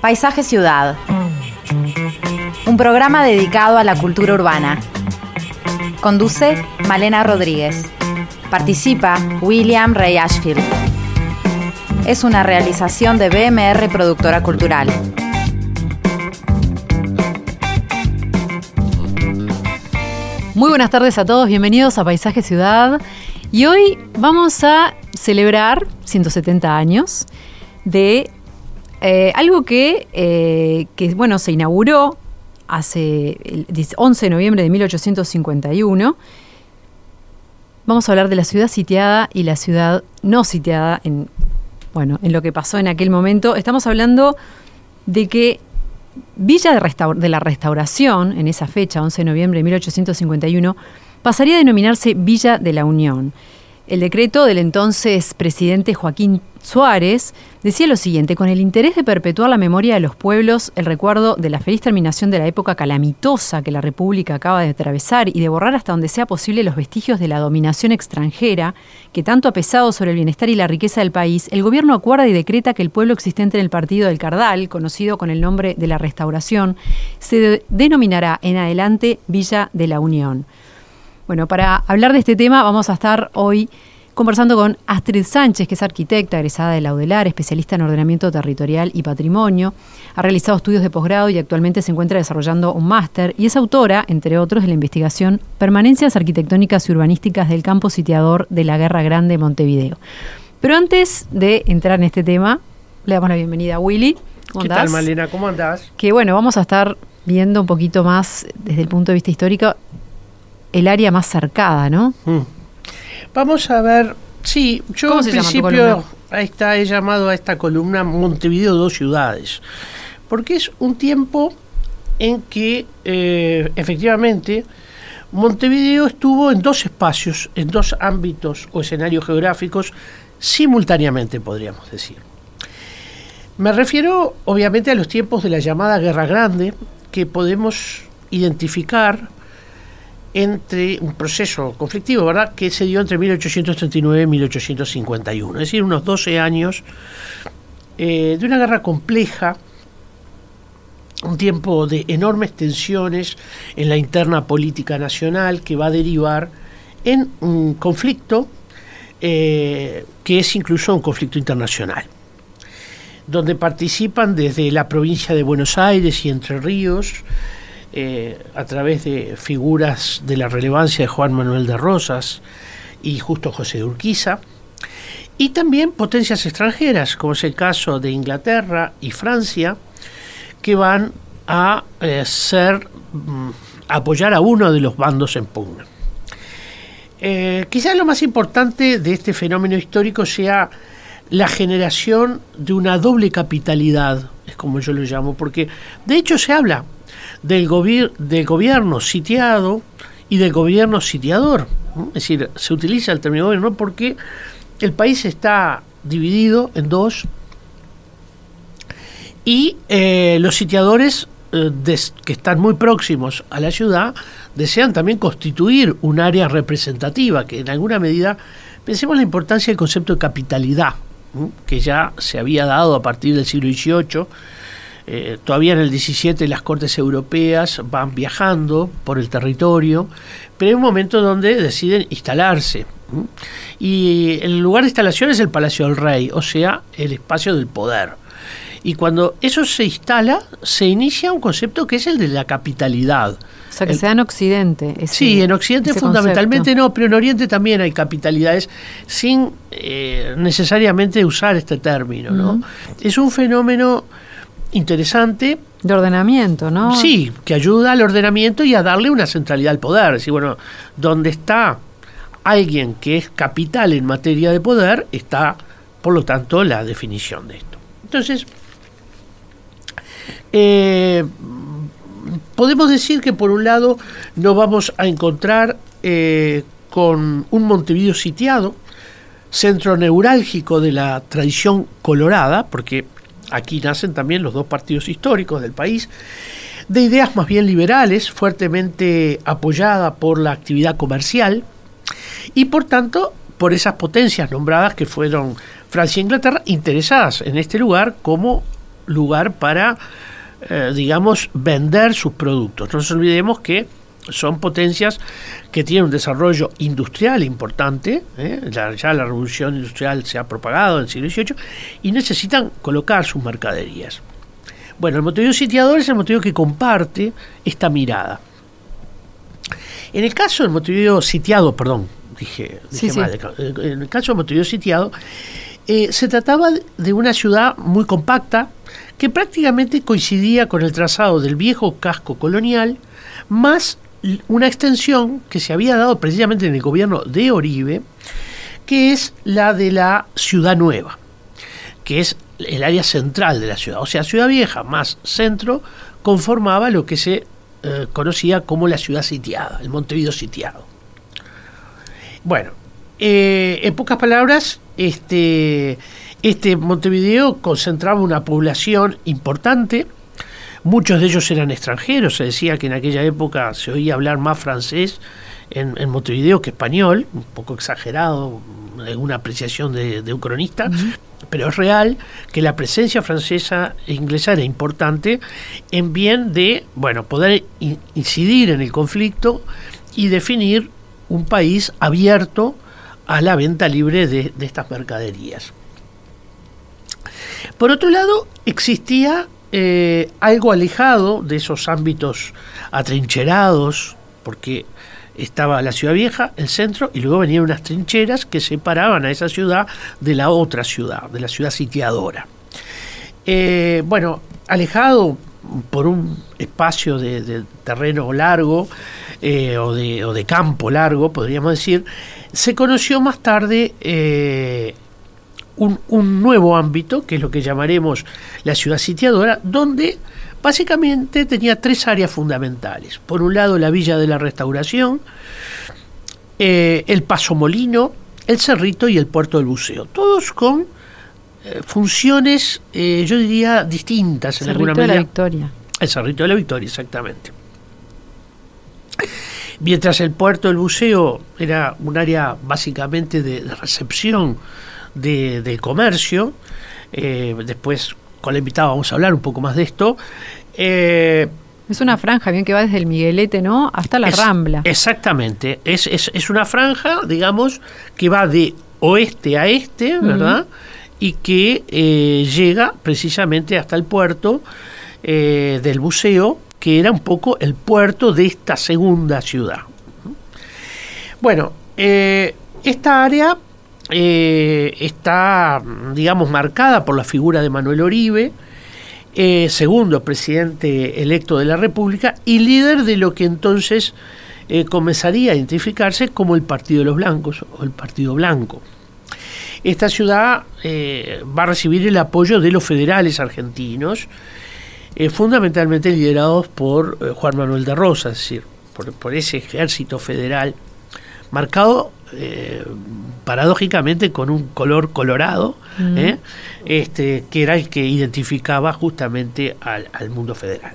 Paisaje Ciudad. Un programa dedicado a la cultura urbana. Conduce Malena Rodríguez. Participa William Ray Ashfield. Es una realización de BMR Productora Cultural. Muy buenas tardes a todos, bienvenidos a Paisaje Ciudad. Y hoy vamos a celebrar 170 años de eh, algo que, eh, que, bueno, se inauguró hace el 11 de noviembre de 1851. Vamos a hablar de la ciudad sitiada y la ciudad no sitiada en, bueno, en lo que pasó en aquel momento. Estamos hablando de que Villa de, de, la Restauración, en esa fecha, 11 de noviembre de 1851, pasaría a denominarse Villa de la Unión. El decreto del entonces presidente Joaquín Suárez decía lo siguiente, con el interés de perpetuar la memoria de los pueblos, el recuerdo de la feliz terminación de la época calamitosa que la República acaba de atravesar y de borrar hasta donde sea posible los vestigios de la dominación extranjera que tanto ha pesado sobre el bienestar y la riqueza del país, el gobierno acuerda y decreta que el pueblo existente en el partido del Cardal, conocido con el nombre de la Restauración, se de denominará en adelante Villa de la Unión. Bueno, para hablar de este tema vamos a estar hoy conversando con Astrid Sánchez, que es arquitecta egresada de la UDELAR, especialista en ordenamiento territorial y patrimonio. Ha realizado estudios de posgrado y actualmente se encuentra desarrollando un máster y es autora, entre otros, de la investigación Permanencias Arquitectónicas y Urbanísticas del Campo Sitiador de la Guerra Grande Montevideo. Pero antes de entrar en este tema, le damos la bienvenida a Willy. ¿Cómo ¿Qué tal, Malena? ¿Cómo andás? Que bueno, vamos a estar viendo un poquito más desde el punto de vista histórico el área más cercada, ¿no? Mm. Vamos a ver, sí, yo al principio ahí está, he llamado a esta columna Montevideo dos ciudades, porque es un tiempo en que eh, efectivamente Montevideo estuvo en dos espacios, en dos ámbitos o escenarios geográficos simultáneamente, podríamos decir. Me refiero obviamente a los tiempos de la llamada Guerra Grande, que podemos identificar entre un proceso conflictivo, ¿verdad?, que se dio entre 1839 y 1851, es decir, unos 12 años eh, de una guerra compleja, un tiempo de enormes tensiones en la interna política nacional que va a derivar en un conflicto eh, que es incluso un conflicto internacional, donde participan desde la provincia de Buenos Aires y Entre Ríos, eh, a través de figuras de la relevancia de Juan Manuel de Rosas y justo José de Urquiza, y también potencias extranjeras, como es el caso de Inglaterra y Francia, que van a eh, ser mm, apoyar a uno de los bandos en pugna. Eh, quizás lo más importante de este fenómeno histórico sea la generación de una doble capitalidad, es como yo lo llamo, porque de hecho se habla del, del gobierno sitiado y del gobierno sitiador. Es decir, se utiliza el término gobierno porque el país está dividido en dos y eh, los sitiadores eh, que están muy próximos a la ciudad desean también constituir un área representativa que en alguna medida pensemos la importancia del concepto de capitalidad que ya se había dado a partir del siglo XVIII eh, todavía en el 17 las cortes europeas van viajando por el territorio, pero hay un momento donde deciden instalarse. Y el lugar de instalación es el Palacio del Rey, o sea, el espacio del poder. Y cuando eso se instala, se inicia un concepto que es el de la capitalidad. O sea, que sea en Occidente. sí, en Occidente fundamentalmente no, pero en Oriente también hay capitalidades sin eh, necesariamente usar este término. ¿no? Es un fenómeno interesante. De ordenamiento, ¿no? Sí, que ayuda al ordenamiento y a darle una centralidad al poder. Es decir, bueno, donde está alguien que es capital en materia de poder, está, por lo tanto, la definición de esto. Entonces, eh, podemos decir que por un lado nos vamos a encontrar eh, con un Montevideo sitiado, centro neurálgico de la tradición colorada, porque aquí nacen también los dos partidos históricos del país, de ideas más bien liberales, fuertemente apoyada por la actividad comercial y por tanto por esas potencias nombradas que fueron Francia e Inglaterra interesadas en este lugar como lugar para, eh, digamos, vender sus productos. No nos olvidemos que son potencias que tienen un desarrollo industrial importante, ¿eh? ya, la revolución industrial se ha propagado en el siglo XVIII, y necesitan colocar sus mercaderías. Bueno, el Montevideo sitiador es el Montevideo que comparte esta mirada. En el caso del Montevideo sitiado, perdón, dije, mal, en el caso del Montevideo sitiado, eh, se trataba de una ciudad muy compacta que prácticamente coincidía con el trazado del viejo casco colonial, más una extensión que se había dado precisamente en el gobierno de Oribe, que es la de la Ciudad Nueva, que es el área central de la ciudad. O sea, Ciudad Vieja más centro conformaba lo que se eh, conocía como la ciudad sitiada, el Montevideo sitiado. Bueno, eh, en pocas palabras, este, este Montevideo concentraba una población importante, muchos de ellos eran extranjeros, se decía que en aquella época se oía hablar más francés en, Montevideo que español, un poco exagerado, en una apreciación de, un cronista, pero es real que la presencia francesa e inglesa era importante en bien de, bueno, poder incidir en el conflicto y definir un país abierto a la venta libre de, estas mercaderías. Por otro lado, existía eh, algo alejado de esos ámbitos atrincherados, porque estaba la ciudad vieja, el centro, y luego venían unas trincheras que separaban a esa ciudad de la otra ciudad, de la ciudad sitiadora. Eh, bueno, alejado por un espacio de, terreno largo eh, o, de, campo largo, podríamos decir, se conoció más tarde un, un, nuevo ámbito, que es lo que llamaremos la ciudad sitiadora, donde básicamente tenía tres áreas fundamentales. Por un lado, la Villa de la Restauración, eh, el Paso Molino, el Cerrito y el Puerto del Buceo, todos con eh, funciones, yo diría, distintas en alguna medida. de la Victoria. El Cerrito de la Victoria, exactamente. Mientras el puerto del buceo era un área básicamente de, recepción de, comercio, eh, después con la invitada vamos a hablar un poco más de esto. Eh, es una franja, bien que va desde el Miguelete, ¿no? Hasta la Rambla. Exactamente. Es, es, una franja, digamos, que va de oeste a este, ¿verdad? Y que eh, llega precisamente hasta el puerto del buceo que era un poco el puerto de esta segunda ciudad. Bueno, eh, esta área eh, está, digamos, marcada por la figura de Manuel Oribe, eh, segundo presidente electo de la República y líder de lo que entonces comenzaría a identificarse como el Partido de los Blancos o el Partido Blanco. Esta ciudad va a recibir el apoyo de los federales argentinos, eh, fundamentalmente liderados por eh, Juan Manuel de Rosa, es decir, por, ese ejército federal marcado eh, paradójicamente con un color colorado, este, que era el que identificaba justamente al, al, mundo federal.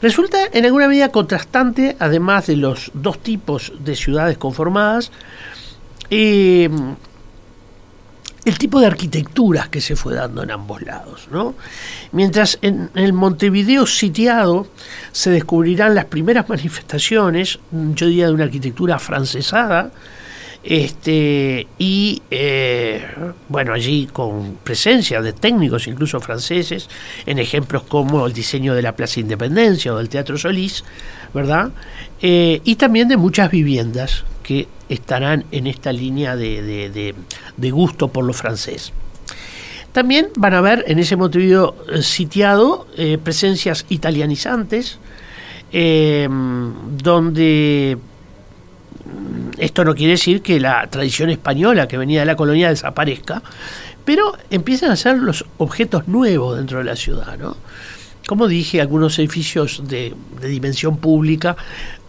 Resulta en alguna medida contrastante, además de los dos tipos de ciudades conformadas, el tipo de arquitecturas que se fue dando en ambos lados. ¿no? Mientras en el Montevideo sitiado se descubrirán las primeras manifestaciones, yo diría de una arquitectura francesada, este, y eh, bueno, allí con presencia de técnicos incluso franceses, en ejemplos como el diseño de la Plaza Independencia o del Teatro Solís, ¿verdad? Eh, y también de muchas viviendas que estarán en esta línea de, gusto por lo francés. También van a ver en ese Montevideo eh, sitiado presencias italianizantes, donde esto no quiere decir que la tradición española que venía de la colonia desaparezca, pero empiezan a ser los objetos nuevos dentro de la ciudad, ¿no? Como dije, algunos edificios de, dimensión pública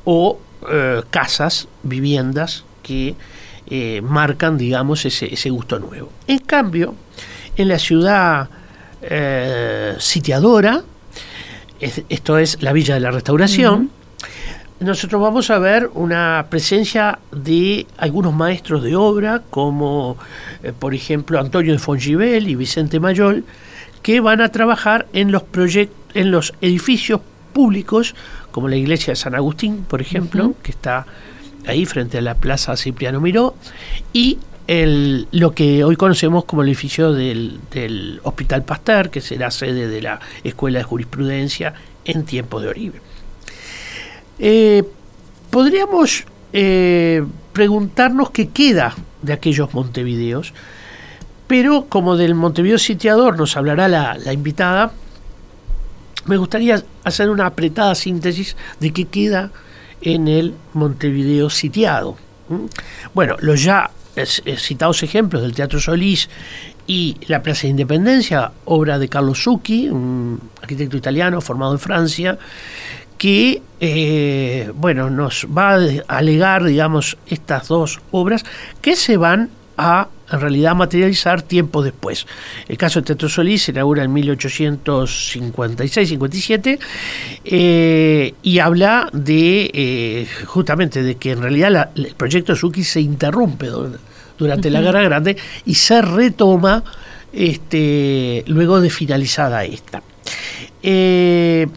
o eh, casas, viviendas que eh, marcan, digamos, ese, gusto nuevo. En cambio, en la ciudad eh, sitiadora, esto es la Villa de la Restauración, nosotros vamos a ver una presencia de algunos maestros de obra, como por ejemplo Antonio de Fongivel y Vicente Mayol, que van a trabajar en los proyectos, en los edificios públicos, como la iglesia de San Agustín, por ejemplo, que está ahí frente a la Plaza Cipriano Miró, y el, lo que hoy conocemos como el edificio del, Hospital Pasteur, que será sede de la Escuela de Jurisprudencia en tiempos de Oribe. Eh, podríamos eh, preguntarnos qué queda de aquellos Montevideos, pero como del Montevideo sitiador nos hablará la, invitada, me gustaría hacer una apretada síntesis de qué queda en el Montevideo sitiado. Bueno, los ya citados ejemplos del Teatro Solís y la Plaza de Independencia, obra de Carlos Zucchi, un arquitecto italiano formado en Francia, que eh, bueno, nos va a alegar, digamos, estas dos obras que se van a en realidad materializar tiempo después. El caso de Teatro Solís se inaugura en 1856-57 eh, y habla de eh, justamente de que en realidad el proyecto Suki se interrumpe durante la Guerra Grande y se retoma este, luego de finalizada esta. Eh,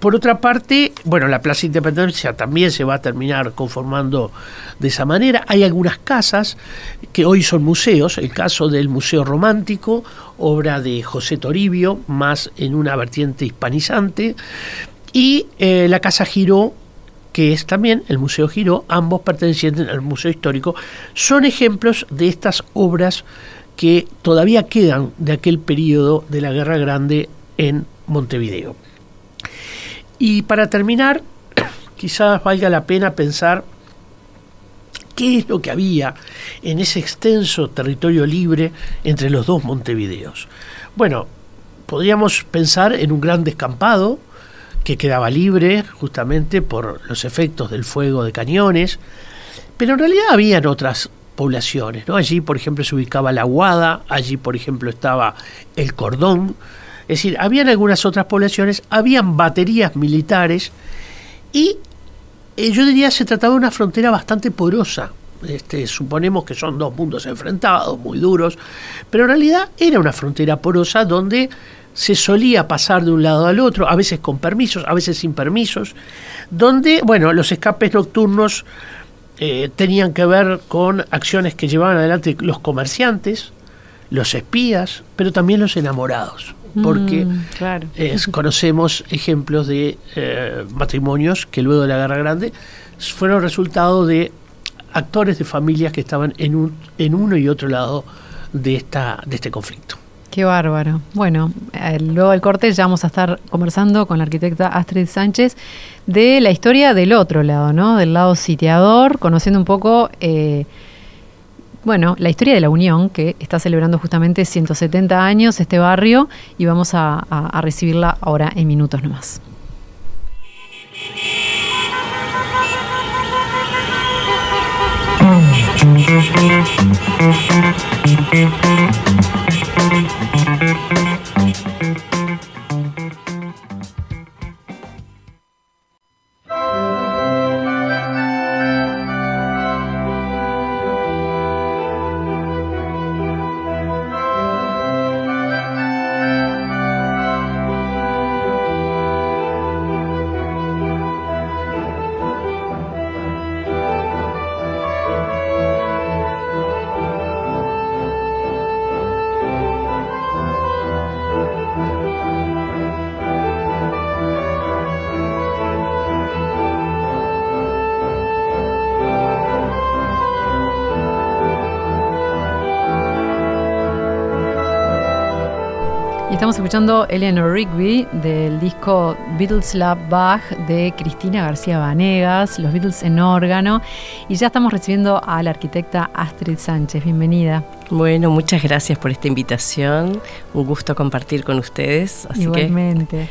por otra parte, bueno, la Plaza Independencia también se va a terminar conformando de esa manera. Hay algunas casas que hoy son museos, el caso del Museo Romántico, obra de José Toribio, más en una vertiente hispanizante, y eh, la Casa Giró, que es también el Museo Giró, ambos pertenecientes al Museo Histórico, son ejemplos de estas obras que todavía quedan de aquel periodo de la Guerra Grande en Montevideo. Y para terminar, quizás valga la pena pensar qué es lo que había en ese extenso territorio libre entre los dos Montevideos. Bueno, podríamos pensar en un gran descampado que quedaba libre justamente por los efectos del fuego de cañones, pero en realidad habían otras poblaciones, ¿no? Allí, por ejemplo, se ubicaba la Guada, allí, por ejemplo, estaba el Cordón, es decir, habían algunas otras poblaciones, habían baterías militares y eh, yo diría se trataba de una frontera bastante porosa. Este, suponemos que son dos mundos enfrentados, muy duros, pero en realidad era una frontera porosa donde se solía pasar de un lado al otro, a veces con permisos, a veces sin permisos, donde, bueno, los escapes nocturnos eh, tenían que ver con acciones que llevaban adelante los comerciantes, los espías, pero también los enamorados porque mm, conocemos ejemplos de eh, matrimonios que luego de la Guerra Grande fueron resultado de actores de familias que estaban en, un, en uno y otro lado de, esta, de este conflicto. Qué bárbaro. Bueno, eh, luego del corte ya vamos a estar conversando con la arquitecta Astrid Sánchez de la historia del otro lado, ¿no? Del lado sitiador, conociendo un poco eh, bueno, la historia de la Unión, que está celebrando justamente 170 años este barrio, y vamos a, recibirla ahora en minutos nomás. Estamos escuchando Eleanor Rigby del disco Beatles Love Bach de Cristina García Vanegas, los Beatles en órgano. Y ya estamos recibiendo a la arquitecta Astrid Sánchez. Bienvenida. Bueno, muchas gracias por esta invitación. Un gusto compartir con ustedes. Igualmente.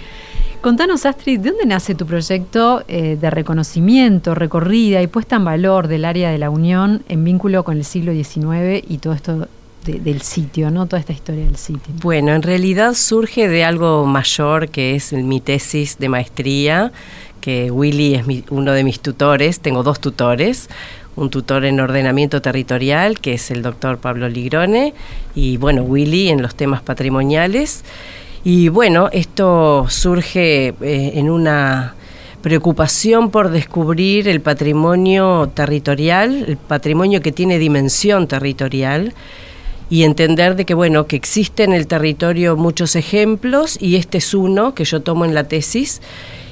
Contanos, Astrid, ¿de dónde nace tu proyecto eh, de reconocimiento, recorrida y puesta en valor del área de la Unión en vínculo con el siglo XIX y todo esto del sitio, ¿no? Toda esta historia del sitio. Bueno, en realidad surge de algo mayor que es mi tesis de maestría, que Willy es uno de mis tutores, tengo dos tutores, un tutor en ordenamiento territorial, que es el doctor Pablo Ligrone, y bueno, Willy en los temas patrimoniales. Y bueno, esto surge eh, en una preocupación por descubrir el patrimonio territorial, el patrimonio que tiene dimensión territorial y entender de que bueno, que existen en el territorio muchos ejemplos y este es uno que yo tomo en la tesis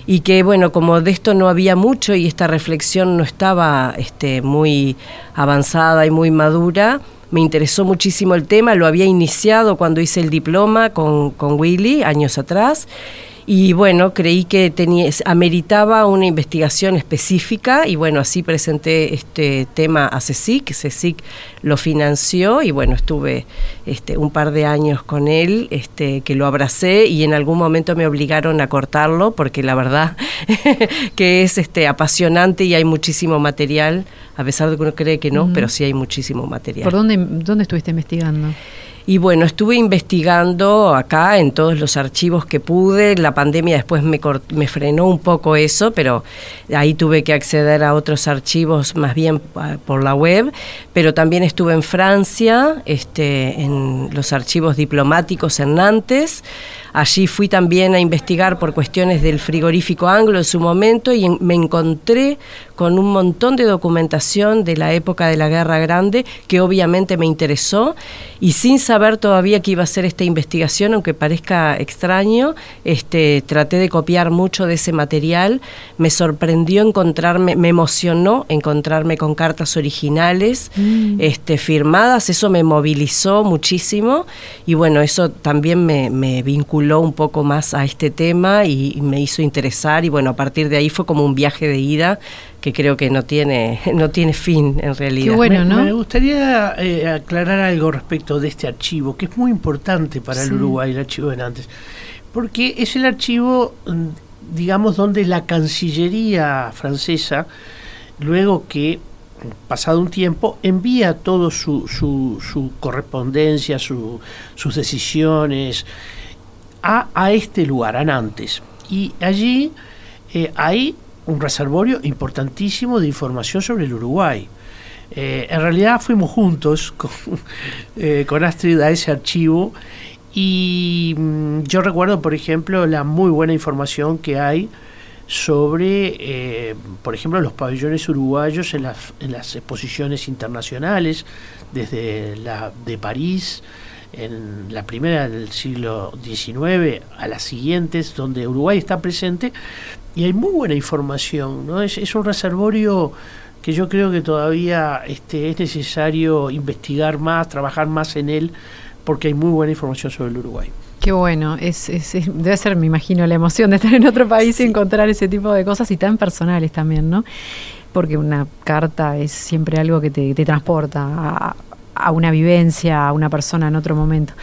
y que bueno, como de esto no había mucho y esta reflexión no estaba este, muy avanzada y muy madura, me interesó muchísimo el tema, lo había iniciado cuando hice el diploma con, con Willy años atrás y bueno, creí que tenía, ameritaba una investigación específica y bueno, así presenté este tema a CECIC, CECIC lo financió y bueno, estuve este, un par de años con él, este, que lo abracé y en algún momento me obligaron a cortarlo porque la verdad que es este, apasionante y hay muchísimo material, a pesar de que uno cree que no, pero sí hay muchísimo material. ¿Por dónde, dónde estuviste investigando? Y bueno, estuve investigando acá en todos los archivos que pude. La pandemia después me, me frenó un poco eso, pero ahí tuve que acceder a otros archivos más bien por la web. Pero también estuve en Francia, este, en los archivos diplomáticos en Nantes. Allí fui también a investigar por cuestiones del frigorífico anglo en su momento y me encontré con un montón de documentación de la época de la Guerra Grande que obviamente me interesó y sin saber todavía que iba a ser esta investigación, aunque parezca extraño, este, traté de copiar mucho de ese material. Me sorprendió encontrarme, me emocionó encontrarme con cartas originales mm. este, firmadas, eso me movilizó muchísimo y bueno, eso también me, me vinculó un poco más a este tema y, me hizo interesar y bueno, a partir de ahí fue como un viaje de ida que creo que no tiene, no tiene fin en realidad. bueno, me, gustaría eh, aclarar algo respecto de este archivo, que es muy importante para el Uruguay, el archivo de Nantes, porque es el archivo, mm, digamos, donde la Cancillería francesa, luego que pasado un tiempo, envía todo su, su, su correspondencia, su, sus decisiones, a, este lugar, a Nantes. Y allí eh, hay un reservorio importantísimo de información sobre el Uruguay. Eh, en realidad fuimos juntos con, eh, con, Astrid a ese archivo y mm, yo recuerdo, por ejemplo, la muy buena información que hay sobre, por ejemplo, los pabellones uruguayos en las, en las exposiciones internacionales, desde la de París, en la primera del siglo XIX a las siguientes, donde Uruguay está presente, y hay muy buena información, ¿no? Es, un reservorio que yo creo que todavía este, es necesario investigar más, trabajar más en él, porque hay muy buena información sobre el Uruguay. Qué bueno, es, debe ser, me imagino, la emoción de estar en otro país y encontrar ese tipo de cosas y tan personales también, ¿no? Porque una carta es siempre algo que te, te transporta a, a una vivencia, a una persona en otro momento.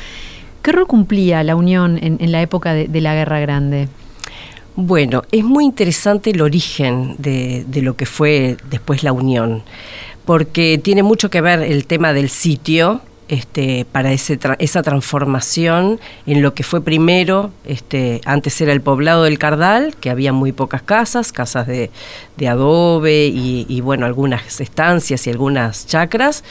¿Qué rol cumplía la Unión en, la época de, la Guerra Grande? Bueno, es muy interesante el origen de, lo que fue después la Unión, porque tiene mucho que ver el tema del sitio, este, para ese esa transformación en lo que fue primero, este, antes era el poblado del Cardal, que había muy pocas casas, casas de, adobe y, y, bueno, algunas estancias y algunas chacras,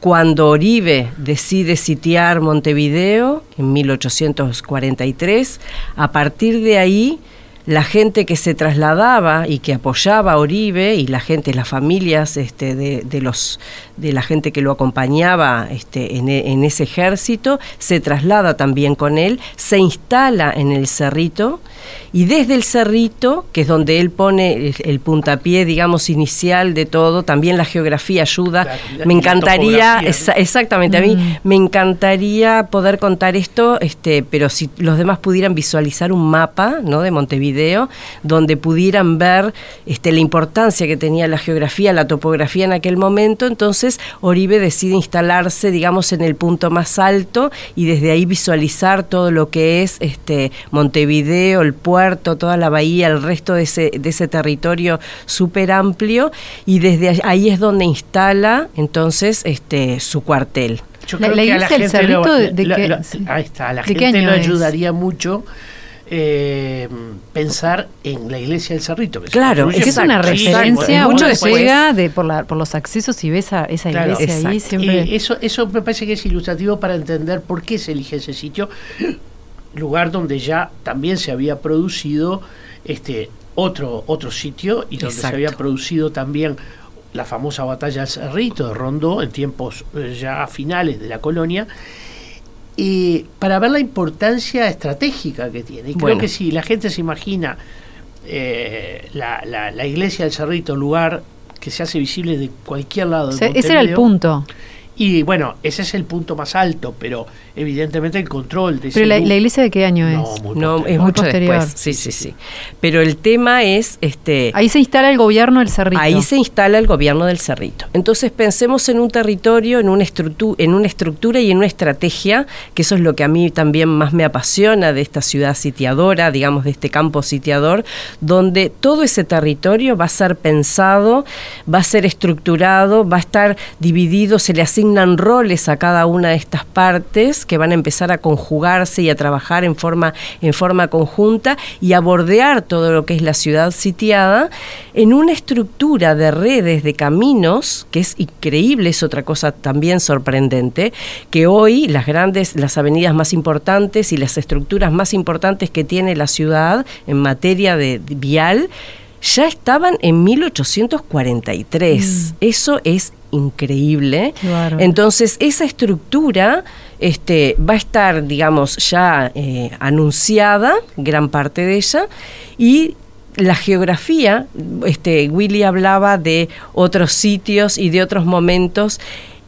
cuando Oribe decide sitiar Montevideo en 1843, a partir de ahí la gente que se trasladaba y que apoyaba a Oribe y la gente, las familias este, de, los, de la gente que lo acompañaba este, en, ese ejército, se traslada también con él, se instala en el Cerrito y desde el Cerrito, que es donde él pone el, puntapié, digamos, inicial de todo, también la geografía ayuda. me encantaría, exactamente, a mí mm. me encantaría poder contar esto, este, pero si los demás pudieran visualizar un mapa ¿no? de Montevideo, donde pudieran ver este, la importancia que tenía la geografía, la topografía en aquel momento. Entonces Oribe decide instalarse, digamos, en el punto más alto y desde ahí visualizar todo lo que es este, Montevideo, el puerto, toda la bahía, el resto de ese, de ese territorio súper amplio y desde ahí es donde instala entonces este, su cuartel. Yo creo que a la gente, lo, ahí está, la gente lo ayudaría mucho eh, pensar en la iglesia del Cerrito. Que claro, es, una referencia, mucho llega de, por, la, por los accesos y ves a esa iglesia ahí siempre. eso, eso me parece que es ilustrativo para entender por qué se elige ese sitio, lugar donde ya también se había producido este otro, otro sitio y donde se había producido también la famosa batalla del Cerrito de Rondó en tiempos eh, ya finales de la colonia y para ver la importancia estratégica que tiene. Y creo que si la gente se imagina eh, la, la, iglesia del Cerrito, lugar que se hace visible de cualquier lado. ese era el punto. Y bueno, ese es el punto más alto, pero evidentemente el control de ¿Pero la, la, iglesia de qué año es? no, es mucho después. Sí, sí, sí. Pero el tema es... este Ahí se instala el gobierno del Cerrito. Ahí se instala el gobierno del Cerrito. Entonces pensemos en un territorio, en una, en una estructura y en una estrategia, que eso es lo que a mí también más me apasiona de esta ciudad sitiadora, digamos, de este campo sitiador, donde todo ese territorio va a ser pensado, va a ser estructurado, va a estar dividido, se le asignan roles a cada una de estas partes que van a empezar a conjugarse y a trabajar en forma, en forma conjunta y a bordear todo lo que es la ciudad sitiada en una estructura de redes, de caminos, que es increíble, es otra cosa también sorprendente, que hoy las grandes, las avenidas más importantes y las estructuras más importantes que tiene la ciudad en materia de vial, ya estaban en 1843. Mm. Eso es increíble. Entonces, esa estructura este, va a estar, digamos, ya eh, anunciada, gran parte de ella, y la geografía, este, Willy hablaba de otros sitios y de otros momentos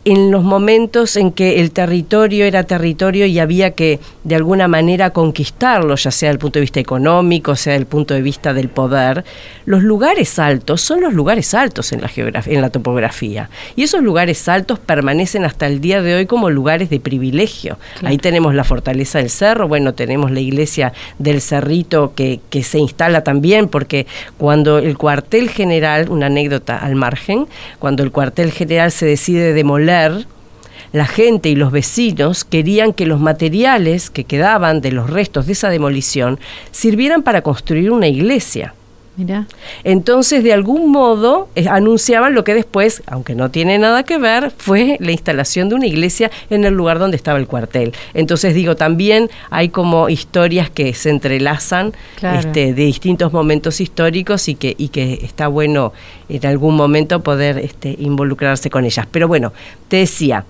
en los momentos en que el territorio era territorio y había que de alguna manera conquistarlo, ya sea desde el punto de vista económico, sea desde el punto de vista del poder, los lugares altos son los lugares altos en la geografía, en la topografía. Y esos lugares altos permanecen hasta el día de hoy como lugares de privilegio. Ahí tenemos la fortaleza del cerro, bueno, tenemos la iglesia del Cerrito que, que se instala también, porque cuando el cuartel general, una anécdota al margen, cuando el cuartel general se decide demoler la gente y los vecinos querían que los materiales que quedaban de los restos de esa demolición sirvieran para construir una iglesia. Entonces, de algún modo, eh, anunciaban lo que después, aunque no tiene nada que ver, fue la instalación de una iglesia en el lugar donde estaba el cuartel. Entonces, digo, también hay como historias que se entrelazan este, de distintos momentos históricos y que, y que está bueno en algún momento poder este, involucrarse con ellas. Pero bueno, te decía,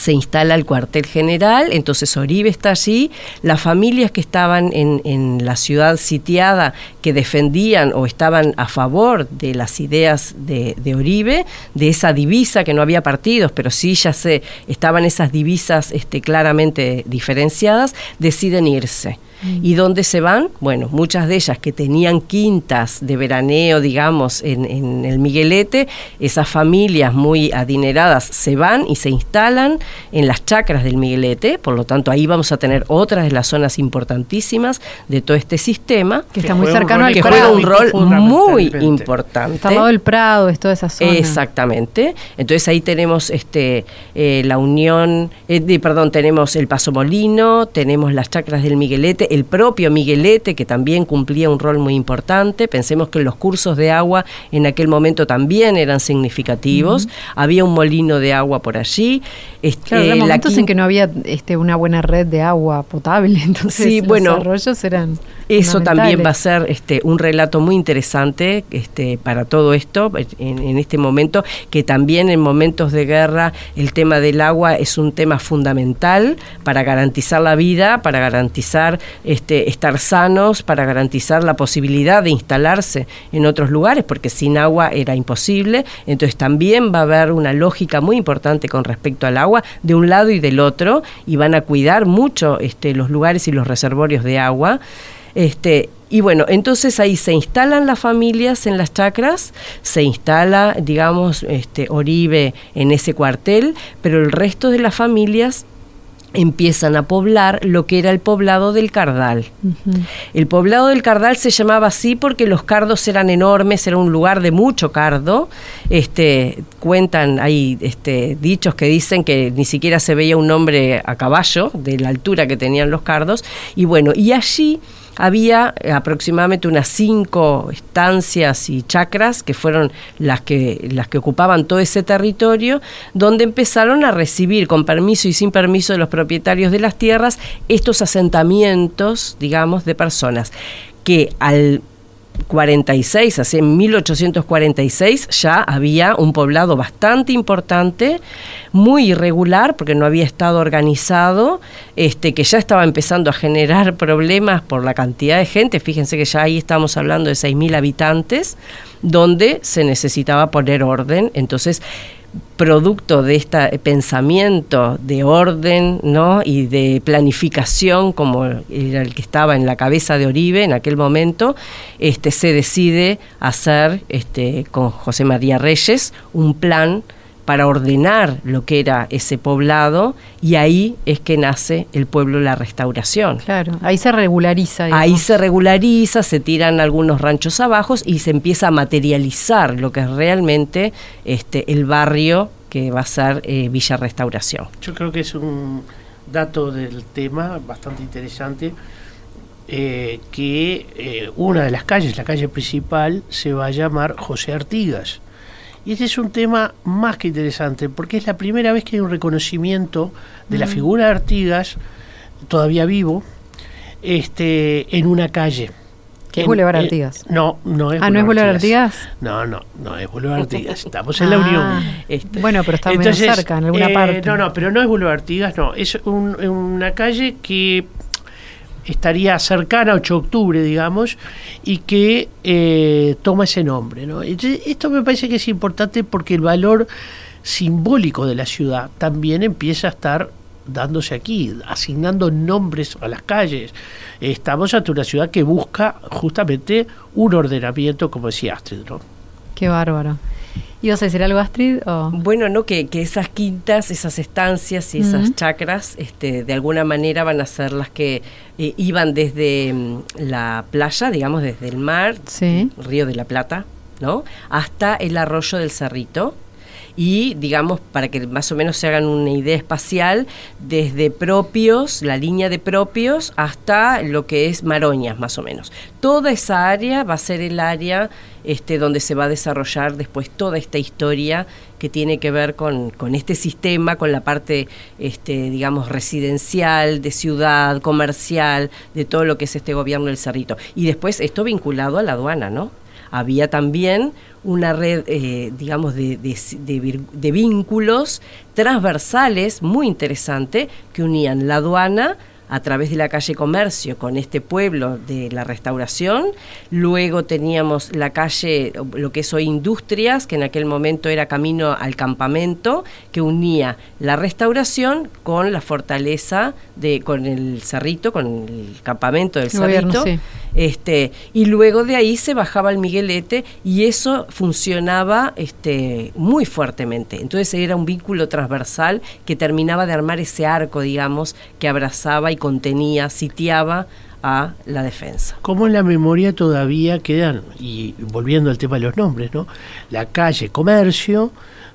se instala el cuartel general, entonces Oribe está allí, las familias que estaban en, en, la ciudad sitiada, que defendían o estaban a favor de las ideas de, de, Oribe, de esa divisa, que no había partidos, pero sí ya se estaban esas divisas este, claramente diferenciadas, deciden irse. Mm. ¿Y dónde se van? Bueno, muchas de ellas que tenían quintas de veraneo, digamos, en, en, el Miguelete, esas familias muy adineradas se van y se instalan en las chacras del Miguelete, por lo tanto ahí vamos a tener otras de las zonas importantísimas de todo este sistema. Que está muy cercano al Que juega un rol muy importante. Está al lado del Prado, es toda esa zona. Exactamente. Entonces ahí tenemos este eh, la Unión, eh, perdón, tenemos el Paso Molino, tenemos las chacras del Miguelete, el propio Miguelete, que también cumplía un rol muy importante. Pensemos que los cursos de agua en aquel momento también eran significativos. Había un molino de agua por allí. Este, claro, momentos en que no había este, una buena red de agua potable, entonces sí, los arroyos eran. Eso también va a ser este, un relato muy interesante este, para todo esto en, en este momento, que también en momentos de guerra el tema del agua es un tema fundamental para garantizar la vida, para garantizar este, estar sanos, para garantizar la posibilidad de instalarse en otros lugares, porque sin agua era imposible. Entonces también va a haber una lógica muy importante con respecto al agua de un lado y del otro, y van a cuidar mucho este, los lugares y los reservorios de agua. Este, y bueno, entonces ahí se instalan las familias en las chacras, se instala, digamos, este, Oribe en ese cuartel, pero el resto de las familias empiezan a poblar lo que era el poblado del Cardal. El poblado del Cardal se llamaba así porque los cardos eran enormes, era un lugar de mucho cardo. Este, cuentan, hay este, dichos que dicen que ni siquiera se veía un hombre a caballo de la altura que tenían los cardos. Y bueno, y allí había aproximadamente unas cinco estancias y chacras que fueron las que, las que ocupaban todo ese territorio, donde empezaron a recibir con permiso y sin permiso de los propietarios de las tierras estos asentamientos, digamos, de personas que al 46, así en 1846, ya había un poblado bastante importante, muy irregular, porque no había estado organizado, este, que ya estaba empezando a generar problemas por la cantidad de gente. Fíjense que ya ahí estamos hablando de 6.000 habitantes, donde se necesitaba poner orden. Entonces, producto de este pensamiento de orden ¿no? y de planificación como era el que estaba en la cabeza de Oribe en aquel momento, este, se decide hacer este, con José María Reyes un plan para ordenar lo que era ese poblado y ahí es que nace el pueblo La Restauración. Claro, ahí se regulariza. Ahí se regulariza, se tiran algunos ranchos abajo y se empieza a materializar lo que es realmente este, el barrio que va a ser eh, Villa Restauración. Yo creo que es un dato del tema bastante interesante. Eh, que eh, una de las calles, la calle principal, se va a llamar José Artigas y este es un tema más que interesante, porque es la primera vez que hay un reconocimiento de la figura de Artigas, todavía vivo, este, en una calle. ¿Qué es Boulevard Artigas? No, no es Ah, ¿no es Boulevard Artigas? No, no, no es Boulevard Artigas. Estamos en la Unión. Ah, este. Bueno, pero está muy cerca, en alguna eh, parte. No, no, pero no es Boulevard Artigas, no. Es una calle que estaría cercana a 8 de octubre, digamos, y que eh, toma ese nombre. ¿no? Esto me parece que es importante porque el valor simbólico de la ciudad también empieza a estar dándose aquí, asignando nombres a las calles. Estamos ante una ciudad que busca justamente un ordenamiento, como decía Astrid. Qué bárbaro. ¿Ibas a decir algo, Astrid? Bueno, no, que, esas quintas, esas estancias y esas chacras, este, de alguna manera van a ser las que eh, iban desde mm, la playa, digamos, desde el mar, Río de la Plata, ¿no? Hasta el arroyo del Cerrito y digamos para que más o menos se hagan una idea espacial desde propios, la línea de propios hasta lo que es Maroñas más o menos. Toda esa área va a ser el área este, donde se va a desarrollar después toda esta historia que tiene que ver con, con este sistema, con la parte, este, digamos, residencial, de ciudad, comercial, de todo lo que es este gobierno del Cerrito. Y después esto vinculado a la aduana, ¿no? Había también una red, eh, digamos, de, de, vínculos transversales muy interesante que unían la aduana a través de la calle Comercio con este pueblo de la restauración. Luego teníamos la calle, lo que es hoy Industrias, que en aquel momento era camino al campamento, que unía la restauración con la fortaleza de, con el cerrito, con el campamento del cerrito. Este, y luego de ahí se bajaba el Miguelete y eso funcionaba este, muy fuertemente. Entonces era un vínculo transversal que terminaba de armar ese arco, digamos, que abrazaba y contenía, sitiaba a la defensa. Como en la memoria todavía quedan, y volviendo al tema de los nombres, ¿no? La calle Comercio,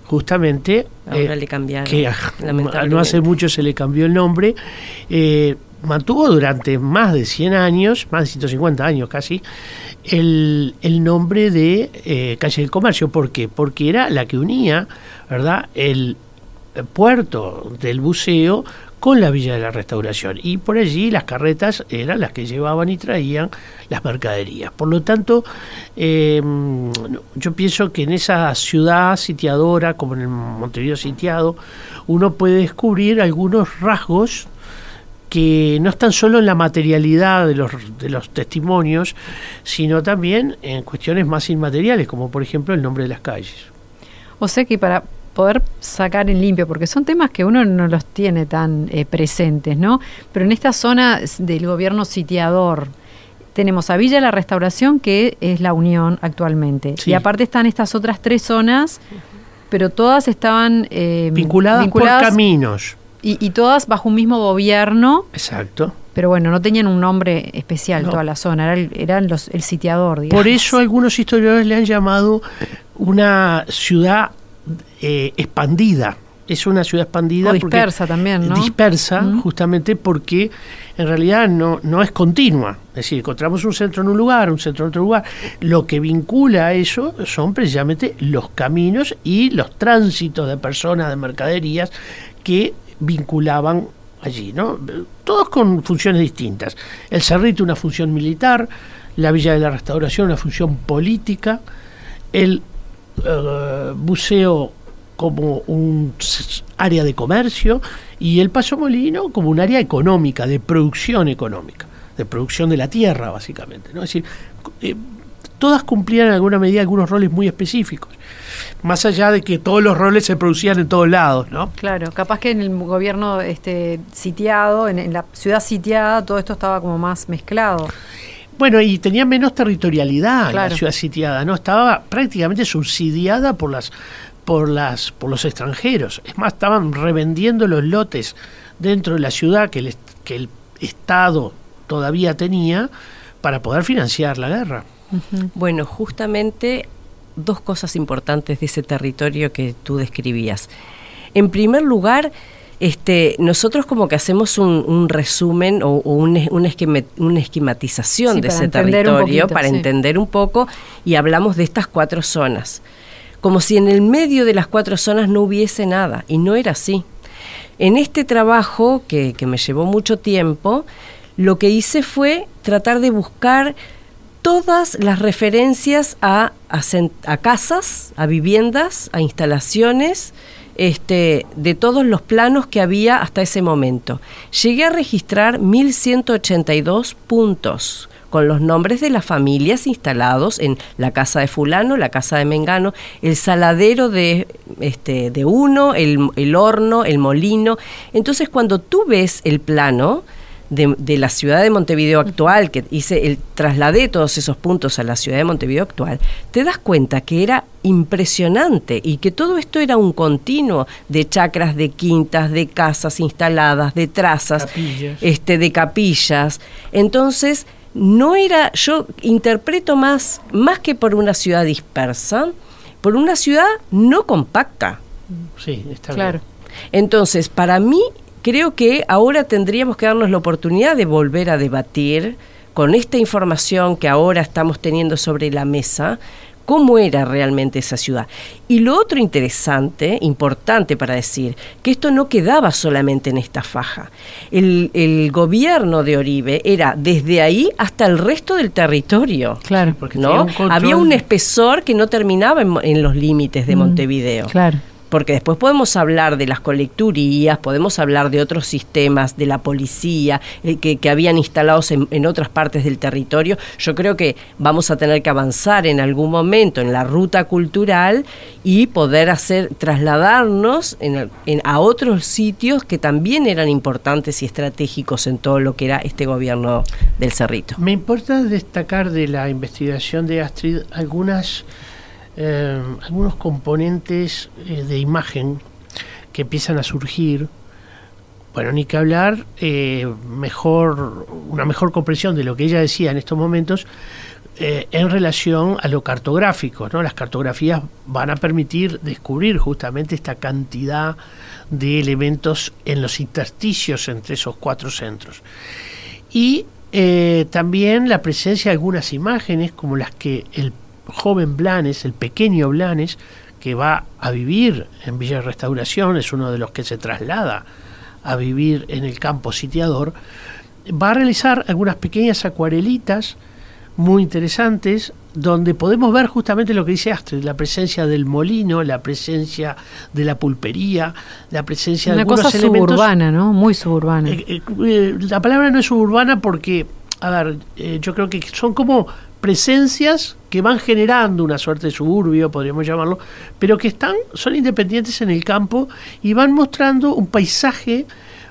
justamente... Ahora eh, le cambiaron. Que no hace mucho se le cambió el nombre. Eh, mantuvo durante más de 100 años, más de 150 años casi, el, nombre de eh, Calle del Comercio. ¿Por qué? Porque era la que unía, ¿verdad?, el puerto del buceo con la Villa de la Restauración. Y por allí las carretas eran las que llevaban y traían las mercaderías. Por lo tanto, em, yo pienso que en esa ciudad sitiadora, como en el Montevideo sitiado, uno puede descubrir algunos rasgos que no están solo en la materialidad de los, de los testimonios, sino también en cuestiones más inmateriales, como por ejemplo el nombre de las calles. O sea que para poder sacar en limpio, porque son temas que uno no los tiene tan eh, presentes, ¿no? Pero en esta zona del gobierno sitiador, tenemos a Villa la Restauración, que es la Unión actualmente. Y aparte están estas otras tres zonas, pero todas estaban eh, vinculadas, por caminos. Y, todas bajo un mismo gobierno. Exacto. Pero bueno, no tenían un nombre especial toda la zona, era el, eran los, el sitiador. Digamos. Por eso algunos historiadores le han llamado una ciudad eh, expandida, es una ciudad expandida. O dispersa también, ¿no? Dispersa, justamente porque en realidad no, no es continua. Es decir, encontramos un centro en un lugar, un centro en otro lugar. Lo que vincula a eso son precisamente los caminos y los tránsitos de personas, de mercaderías que vinculaban allí, ¿no? Todos con funciones distintas. El Cerrito una función militar, la Villa de la Restauración una función política, el uh, buceo como un área de comercio y el Paso Molino como un área económica, de producción económica, de producción de la tierra, básicamente. ¿no? Es decir, eh, todas cumplían en alguna medida algunos roles muy específicos, más allá de que todos los roles se producían en todos lados, ¿no? Claro, capaz que en el gobierno este, sitiado, en, la ciudad sitiada, todo esto estaba como más mezclado. Bueno, y tenía menos territorialidad la ciudad sitiada, ¿no? Estaba prácticamente subsidiada por las por las por los extranjeros. Es más, estaban revendiendo los lotes dentro de la ciudad que el, que el Estado todavía tenía para poder financiar la guerra. Bueno, justamente dos cosas importantes de ese territorio que tú describías. En primer lugar, este, nosotros como que hacemos un, resumen o, un, una esquematización de ese territorio para entender un poco y hablamos de estas cuatro zonas como si en el medio de las cuatro zonas no hubiese nada, y no era así. En este trabajo, que, me llevó mucho tiempo, lo que hice fue tratar de buscar todas las referencias a, a, casas, a viviendas, a instalaciones, este, de todos los planos que había hasta ese momento. Llegué a registrar 1.182 puntos con los nombres de las familias instalados en la casa de fulano, la casa de Mengano, el saladero de, este, de uno, el, el horno, el molino. Entonces cuando tú ves el plano, de, la ciudad de Montevideo actual, que hice el trasladé todos esos puntos a la ciudad de Montevideo actual, te das cuenta que era impresionante y que todo esto era un continuo de chacras, de quintas, de casas instaladas, de trazas, este, de capillas. Entonces, no era, yo interpreto más, más que por una ciudad dispersa, por una ciudad no compacta. Sí, está claro. Entonces, para mí, creo que ahora tendríamos que darnos la oportunidad de volver a debatir con esta información que ahora estamos teniendo sobre la mesa, cómo era realmente esa ciudad. Y lo otro interesante, importante para decir, que esto no quedaba solamente en esta faja. El, gobierno de Oribe era desde ahí hasta el resto del territorio. Claro, porque ¿no? Había un espesor que no terminaba en, los límites de mm, Montevideo. Claro porque después podemos hablar de las colecturías, podemos hablar de otros sistemas, de la policía, eh, que, habían instalados en, otras partes del territorio. Yo creo que vamos a tener que avanzar en algún momento en la ruta cultural y poder hacer, trasladarnos a otros sitios que también eran importantes y estratégicos en todo lo que era este gobierno del Cerrito. Me importa destacar de la investigación de Astrid algunas eh, algunos componentes eh, de imagen que empiezan a surgir. Bueno, ni que hablar, eh, mejor, una mejor comprensión de lo que ella decía en estos momentos en relación a lo cartográfico. ¿no? Las cartografías van a permitir descubrir justamente esta cantidad de elementos en los intersticios entre esos cuatro centros. Y también la presencia de algunas imágenes como las que el joven Blanes, el pequeño Blanes, que va a vivir en Villa Restauración, es uno de los que se traslada a vivir en el campo sitiador, va a realizar algunas pequeñas acuarelitas muy interesantes donde podemos ver justamente lo que dice Astrid, la presencia del molino, la presencia de la pulpería, la presencia de algunos cosa suburbana, ¿no? Muy suburbana. Eh, eh, eh, la palabra no es suburbana porque, a ver, yo creo que son como presencias que van generando una suerte de suburbio, podríamos llamarlo, pero que están, son independientes en el campo y van mostrando un paisaje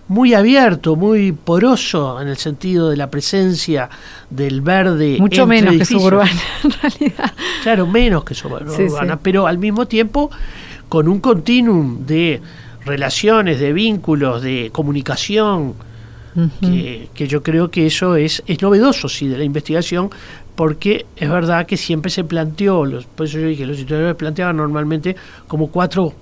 muy abierto, muy poroso en el sentido de la presencia del verde. Mucho menos que suburbana, en realidad. Claro, menos que suburbana, pero al mismo tiempo con un continuum de relaciones, de vínculos, de comunicación, que, que, yo creo que eso es, es novedoso, sí, de la investigación, porque es verdad que siempre se planteó, los, por eso yo dije, los historiadores planteaban normalmente como cuatro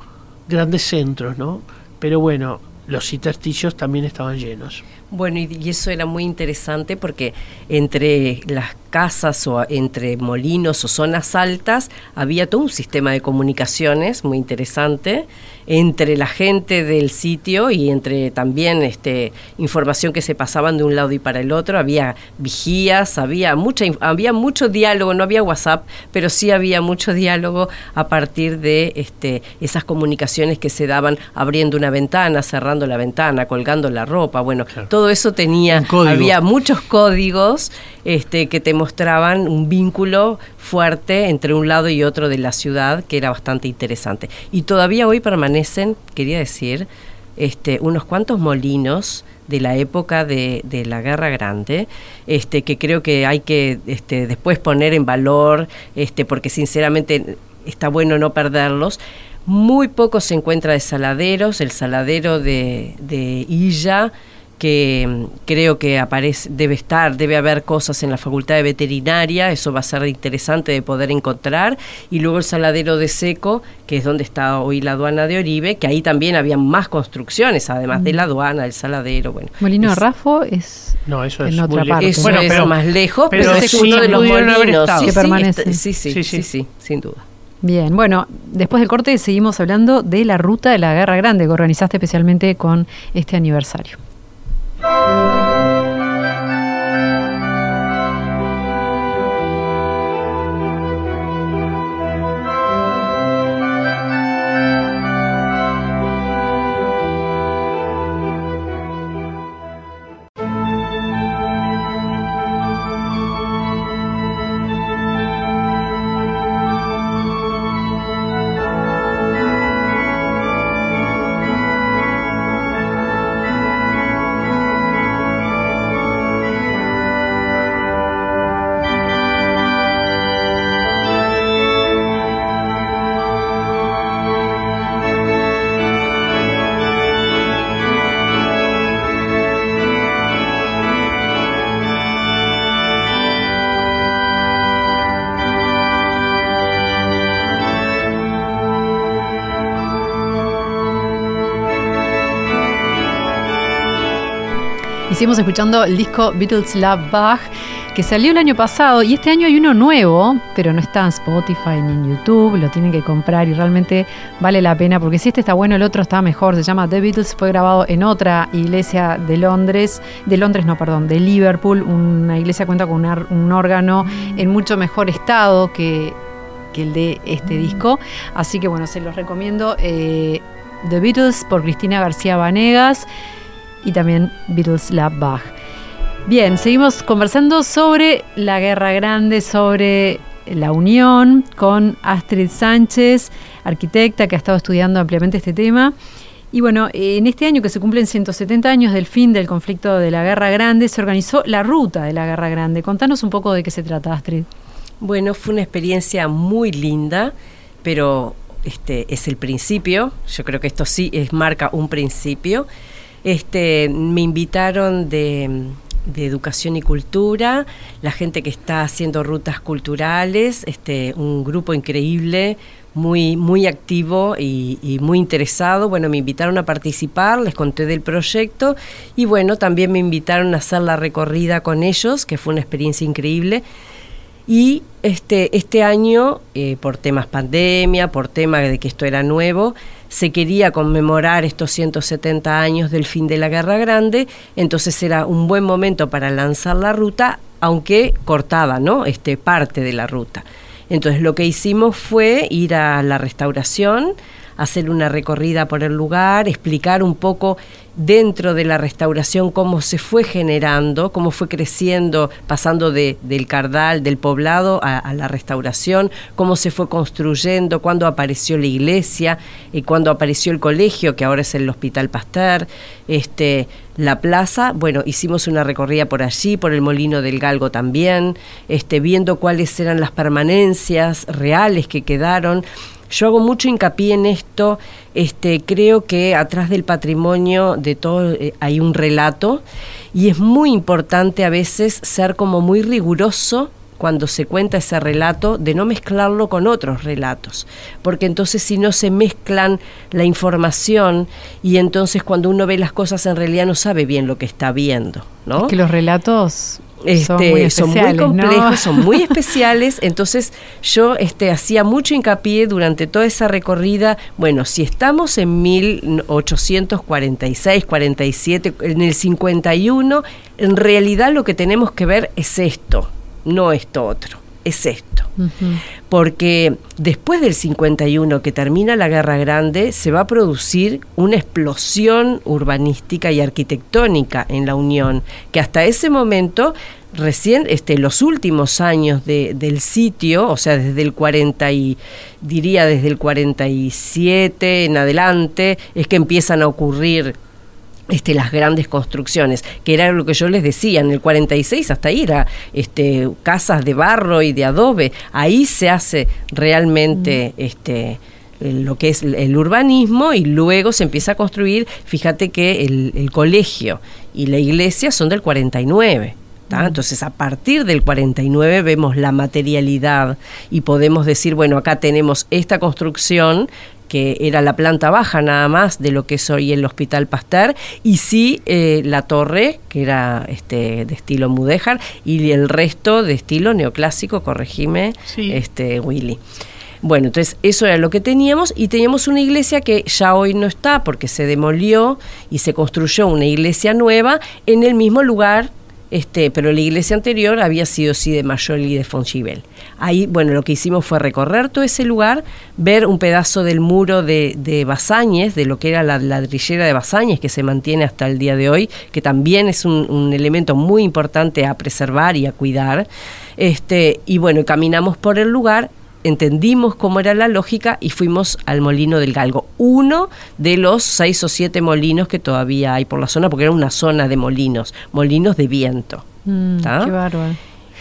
grandes centros, ¿no? Pero bueno, los intersticios también estaban llenos. Bueno, y, eso era muy interesante porque entre las casas o entre molinos o zonas altas había todo un sistema de comunicaciones muy interesante entre la gente del sitio y entre también este información que se pasaban de un lado y para el otro había vigías había mucha había mucho diálogo no había WhatsApp pero sí había mucho diálogo a partir de este esas comunicaciones que se daban abriendo una ventana cerrando la ventana colgando la ropa bueno todo eso tenía había muchos códigos este que te mostraban un vínculo fuerte entre un lado y otro de la ciudad que era bastante interesante. Y todavía hoy permanecen, quería decir, este, unos cuantos molinos de la época de, la Guerra Grande, este, que creo que hay que este, después poner en valor, este, porque sinceramente está bueno no perderlos. Muy poco se encuentra de saladeros, el saladero de, de Illa, que mm, creo que aparece, debe estar, debe haber cosas en la Facultad de Veterinaria, eso va a ser interesante de poder encontrar, y luego el Saladero de Seco, que es donde está hoy la aduana de Oribe, que ahí también había más construcciones, además de la aduana, el Saladero, bueno. Molino de Rafo es no, eso es en otra parte. Eso bueno, es más lejos, pero, es uno de los molinos sí, que permanece. Sí sí, sí, sí, sin duda. Bien, bueno, después del corte seguimos hablando de la ruta de la Guerra Grande que organizaste especialmente con este aniversario. Seguimos escuchando el disco Beatles Love Bach, que salió el año pasado y este año hay uno nuevo, pero no está en Spotify ni en YouTube, lo tienen que comprar y realmente vale la pena porque si este está bueno, el otro está mejor. Se llama The Beatles, fue grabado en otra iglesia de Londres, de Londres no, perdón, de Liverpool, una iglesia cuenta con un, órgano en mucho mejor estado que, el de este disco. Así que bueno, se los recomiendo. Eh, The Beatles por Cristina García Vanegas y también Beatles Lab Bach. Bien, seguimos conversando sobre la Guerra Grande, sobre la unión con Astrid Sánchez, arquitecta que ha estado estudiando ampliamente este tema. Y bueno, en este año que se cumplen 170 años del fin del conflicto de la Guerra Grande, se organizó la ruta de la Guerra Grande. Contanos un poco de qué se trata, Astrid. Bueno, fue una experiencia muy linda, pero este es el principio. Yo creo que esto sí es marca un principio. Este, me invitaron de, educación y cultura, la gente que está haciendo rutas culturales, este, un grupo increíble, muy, muy activo y, muy interesado. Bueno, me invitaron a participar, les conté del proyecto y bueno, también me invitaron a hacer la recorrida con ellos, que fue una experiencia increíble. Y este, este año, eh, por temas pandemia, por tema de que esto era nuevo, se quería conmemorar estos 170 años del fin de la Guerra Grande, entonces era un buen momento para lanzar la ruta, aunque cortaba ¿no? este, parte de la ruta. Entonces lo que hicimos fue ir a la restauración, hacer una recorrida por el lugar, explicar un poco dentro de la restauración cómo se fue generando, cómo fue creciendo, pasando de, del cardal, del poblado a, la restauración, cómo se fue construyendo, cuándo apareció la iglesia, y cuándo apareció el colegio, que ahora es el Hospital Pasteur, este, la plaza, bueno, hicimos una recorrida por allí, por el Molino del Galgo también, este, viendo cuáles eran las permanencias reales que quedaron. Yo hago mucho hincapié en esto, este, creo que atrás del patrimonio de todo eh, hay un relato y es muy importante a veces ser como muy riguroso cuando se cuenta ese relato de no mezclarlo con otros relatos, porque entonces si no se mezclan la información y entonces cuando uno ve las cosas en realidad no sabe bien lo que está viendo, ¿no? que los relatos este, son, muy complejos, son muy especiales. Entonces yo este, hacía mucho hincapié durante toda esa recorrida. Bueno, si estamos en 1846, 47, en el 51, en realidad lo que tenemos que ver es esto, no esto otro es esto. Porque después del 51, que termina la Guerra Grande, se va a producir una explosión urbanística y arquitectónica en la Unión, que hasta ese momento recién este, los últimos años del sitio, o sea, desde el 40 y diría desde el 47 en adelante, es que empiezan a ocurrir este, las grandes construcciones, que era lo que yo les decía, en el 46 hasta ahí era este, casas de barro y de adobe, ahí se hace realmente este, lo que es el urbanismo y luego se empieza a construir, fíjate que el, el colegio y la iglesia son del 49. Entonces, a partir del 49 vemos la materialidad y podemos decir, bueno, acá tenemos esta construcción que era la planta baja nada más de lo que es hoy el Hospital Pasteur, y sí eh, la torre, que era este, de estilo mudéjar, y el resto de estilo neoclásico, corregime, este, Willy. Bueno, entonces eso era lo que teníamos y teníamos una iglesia que ya hoy no está porque se demolió y se construyó una iglesia nueva en el mismo lugar este, pero la iglesia anterior había sido sí de Mayol y de Fonchibel. Ahí, bueno, lo que hicimos fue recorrer todo ese lugar, ver un pedazo del muro de, de Basáñez, de lo que era la ladrillera de Basáñez, que se mantiene hasta el día de hoy, que también es un, un elemento muy importante a preservar y a cuidar. Este, y bueno, caminamos por el lugar entendimos cómo era la lógica y fuimos al molino del Galgo, uno de los seis o siete molinos que todavía hay por la zona, porque era una zona de molinos, molinos de viento. Mm, qué bárbaro.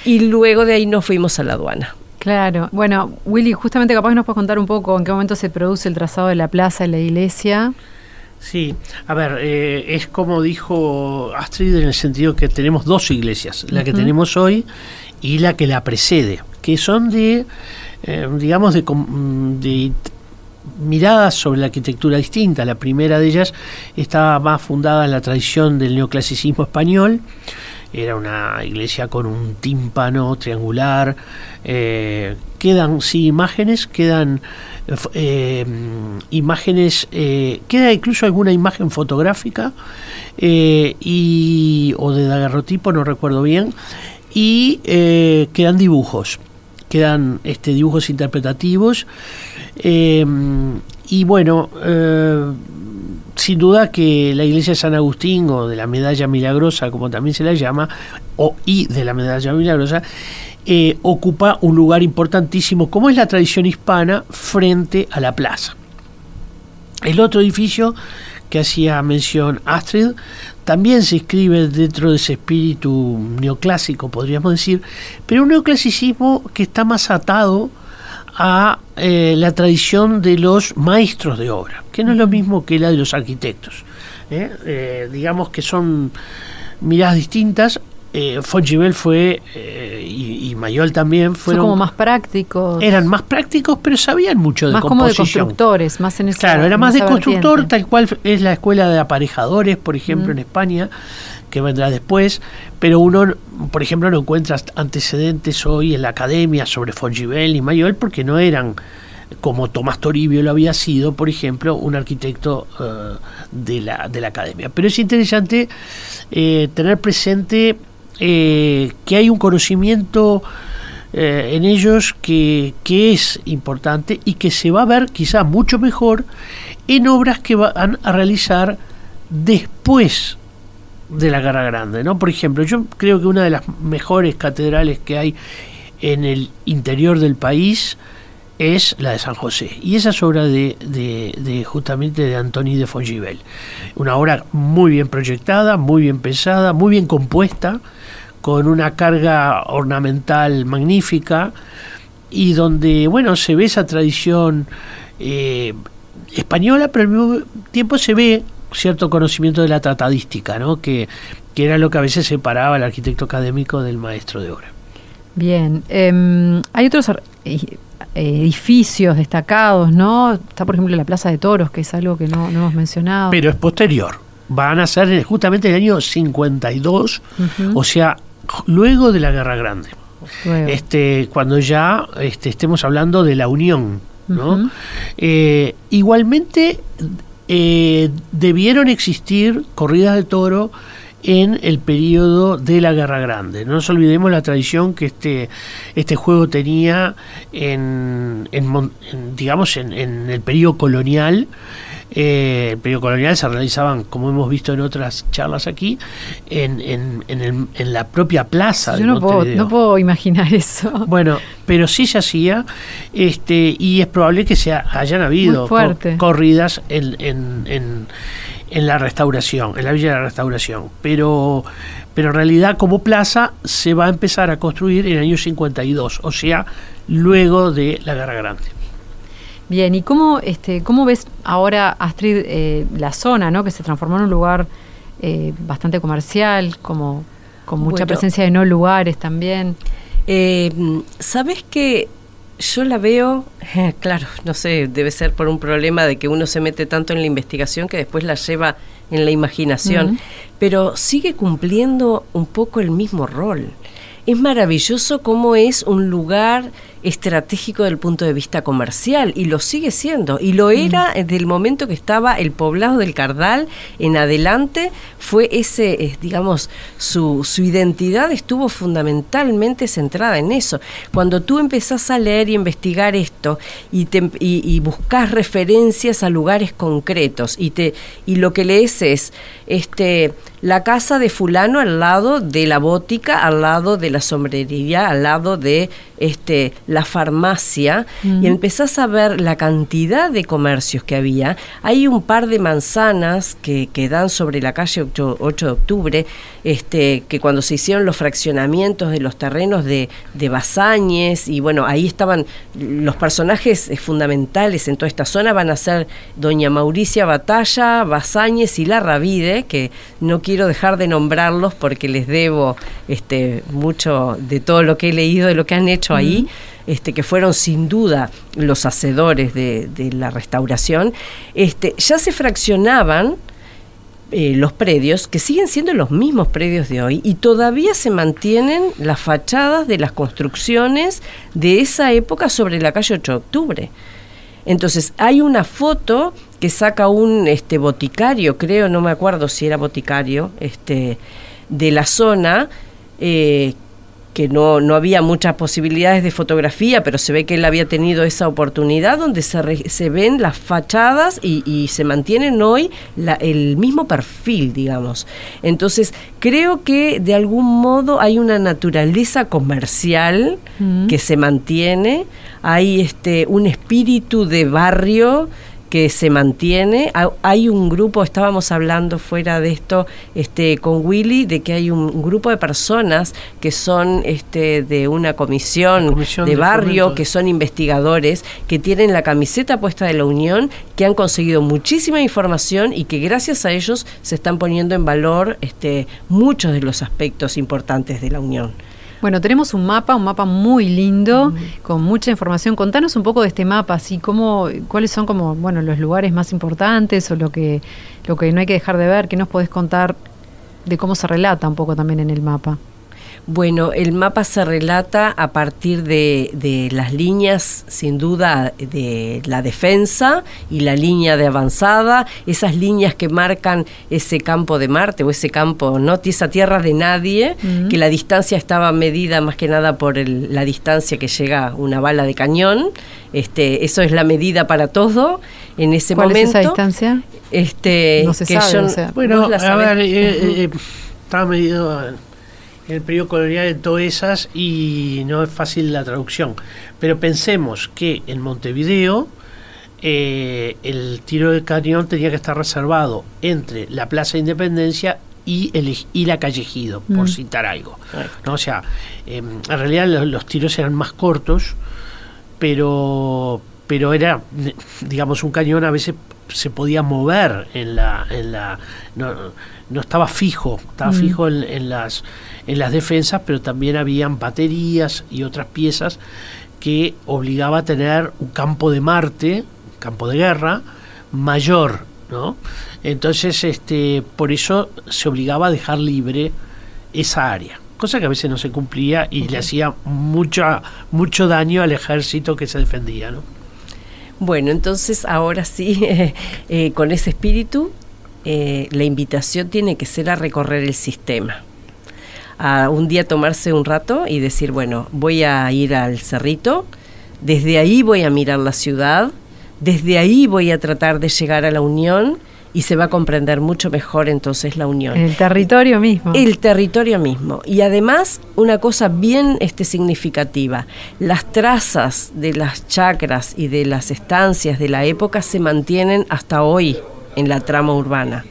Y luego de ahí nos fuimos a la aduana. Claro. Bueno, Willy, justamente capaz nos puedes contar un poco en qué momento se produce el trazado de la plaza y la iglesia. Sí, a ver, eh, es como dijo Astrid en el sentido que tenemos dos iglesias, la que tenemos hoy y la que la precede, que son de eh, digamos, de, de miradas sobre la arquitectura distinta. La primera de ellas estaba más fundada en la tradición del neoclasicismo español. Era una iglesia con un tímpano triangular. Eh, quedan, sí, imágenes, quedan eh, imágenes, queda incluso alguna imagen fotográfica y, o de daguerrotipo, no recuerdo bien, y quedan dibujos quedan este, dibujos interpretativos. Eh, y bueno, eh, sin duda que la iglesia de San Agustín o de la medalla milagrosa, como también se la llama, o y de la medalla milagrosa, eh, ocupa un lugar importantísimo, como es la tradición hispana, frente a la plaza. El otro edificio que hacía mención Astrid, también se inscribe dentro de ese espíritu neoclásico, podríamos decir, pero un neoclasicismo que está más atado a eh, la tradición de los maestros de obra, que no es lo mismo que la de los arquitectos. ¿eh? Eh, digamos que son miradas distintas, eh, fue eh, y, Mayol también fueron como más prácticos eran más prácticos pero sabían mucho de más como de constructores más en claro era más de constructor tal cual es la escuela de aparejadores por ejemplo en España que vendrá después pero uno por ejemplo no encuentra antecedentes hoy en la academia sobre Fongivel y Mayol porque no eran como Tomás Toribio lo había sido, por ejemplo, un arquitecto eh, de, la, de la academia. Pero es interesante tener presente eh, que hay un conocimiento eh, en ellos que, es importante y que se va a ver quizá mucho mejor en obras que van a realizar después de la Guerra Grande. ¿no? Por ejemplo, yo creo que una de las mejores catedrales que hay en el interior del país es la de San José. Y esa es obra de, de, justamente de Antoni de Fongivel. Una obra muy bien proyectada, muy bien pensada, muy bien compuesta, con una carga ornamental magnífica y donde, bueno, se ve esa tradición eh, española, pero al mismo tiempo se ve cierto conocimiento de la tratadística, ¿no? que, que era lo que a veces separaba al arquitecto académico del maestro de obra. Bien, em, hay otros edificios destacados, ¿no? Está, por ejemplo, la Plaza de Toros, que es algo que no, hemos mencionado. Pero es posterior. Van a ser justamente el año 52, o sea, luego de la Guerra Grande. Este, cuando ya este, estemos hablando de la Unión. ¿no? Eh, igualmente eh, debieron existir corridas de toro en el periodo de la Guerra Grande. No nos olvidemos la tradición que este, este juego tenía en, digamos, en, el periodo colonial. Eh, el periodo colonial se realizaban, como hemos visto en otras charlas aquí, en, en, la propia plaza. Yo no puedo, no puedo, imaginar eso. Bueno, pero sí se hacía, este, y es probable que se hayan habido corridas en en la restauración, en la Villa de la Restauración. Pero, pero en realidad como plaza se va a empezar a construir en el año 52, o sea, luego de la Guerra Grande. Bien, ¿y cómo, este, cómo ves ahora, Astrid, eh, la zona, ¿no? que se transformó en un lugar eh, bastante comercial, como con mucha presencia de no lugares también? Eh, Sabes que yo la veo, claro, no sé, debe ser por un problema de que uno se mete tanto en la investigación que después la lleva en la imaginación, pero sigue cumpliendo un poco el mismo rol. Es maravilloso cómo es un lugar estratégico del punto de vista comercial y lo sigue siendo y lo era desde el momento que estaba el poblado del Cardal en adelante fue ese eh, digamos su, su identidad estuvo fundamentalmente centrada en eso. Cuando tú empezás a leer y investigar esto y, te, y, buscas referencias a lugares concretos y te y lo que lees es este la casa de fulano al lado de la bótica al lado de la sombrería al lado de este la farmacia y empezás a ver la cantidad de comercios que había. Hay un par de manzanas que, que dan sobre la calle 8, de octubre, este, que cuando se hicieron los fraccionamientos de los terrenos de, de y bueno, ahí estaban los personajes fundamentales en toda esta zona, van a ser doña Mauricia Batalla, Basáñez y La Ravide, que no quiero dejar de nombrarlos porque les debo este, mucho de todo lo que he leído, de lo que han hecho ahí. Este, que fueron sin duda los hacedores de, la restauración, este, ya se fraccionaban eh, los predios, que siguen siendo los mismos predios de hoy, y todavía se mantienen las fachadas de las construcciones de esa época sobre la calle 8 de octubre. Entonces, hay una foto que saca un este, boticario, creo, no me acuerdo si era boticario, este, de la zona, eh, que no, no había muchas posibilidades de fotografía, pero se ve que él había tenido esa oportunidad donde se, se ven las fachadas y, y se mantienen hoy la, el mismo perfil, digamos. Entonces, creo que de algún modo hay una naturaleza comercial mm. que se mantiene, hay este, un espíritu de barrio que se mantiene. Hay un grupo, estábamos hablando fuera de esto este, con Willy, de que hay un grupo de personas que son este, de una comisión, de, barrio, que son investigadores, que tienen la camiseta puesta de la Unión, que han conseguido muchísima información y que gracias a ellos se están poniendo en valor este, muchos de los aspectos importantes de la Unión. Bueno, tenemos un mapa, un mapa muy lindo, con mucha información. Contanos un poco de este mapa, así como, cuáles son como, bueno, los lugares más importantes o lo que, lo que no hay que dejar de ver. ¿Qué nos podés contar de cómo se relata un poco también en el mapa? Bueno, el mapa se relata a partir de, las líneas, sin duda, de la defensa y la línea de avanzada, esas líneas que marcan ese campo de Marte o ese campo, ¿no? esa tierra de nadie, que la distancia estaba medida más que nada por la distancia que llega una bala de cañón. Este, eso es la medida para todo en ese ¿Cuál momento. Es esa distancia? Este, no se sabe. bueno, a ver, eh, eh, estaba medido en el periodo colonial en Toesas y no es fácil la traducción. Pero pensemos que en Montevideo eh, el tiro de cañón tenía que estar reservado entre la Plaza de Independencia y, el, y la Callejido, por mm. citar algo. ¿no? O sea, em, en realidad los, tiros eran más cortos, pero, pero era, digamos, un cañón a veces se podía mover en la, en la no, no estaba fijo, estaba mm. fijo en, las, en las defensas, pero también habían baterías y otras piezas que obligaba a tener un campo de Marte, campo de guerra, mayor, ¿no? Entonces, este, por eso se obligaba a dejar libre esa área, cosa que a veces no se cumplía y le hacía mucho, mucho daño al ejército que se defendía, ¿no? Bueno, entonces ahora sí, eh, con ese espíritu, eh, la invitación tiene que ser a recorrer el sistema. A un día tomarse un rato y decir, bueno, voy a ir al cerrito, desde ahí voy a mirar la ciudad, desde ahí voy a tratar de llegar a la unión y se va a comprender mucho mejor entonces la unión. El territorio mismo. El territorio mismo. Y además, una cosa bien este, significativa, las trazas de las chacras y de las estancias de la época se mantienen hasta hoy en la trama urbana.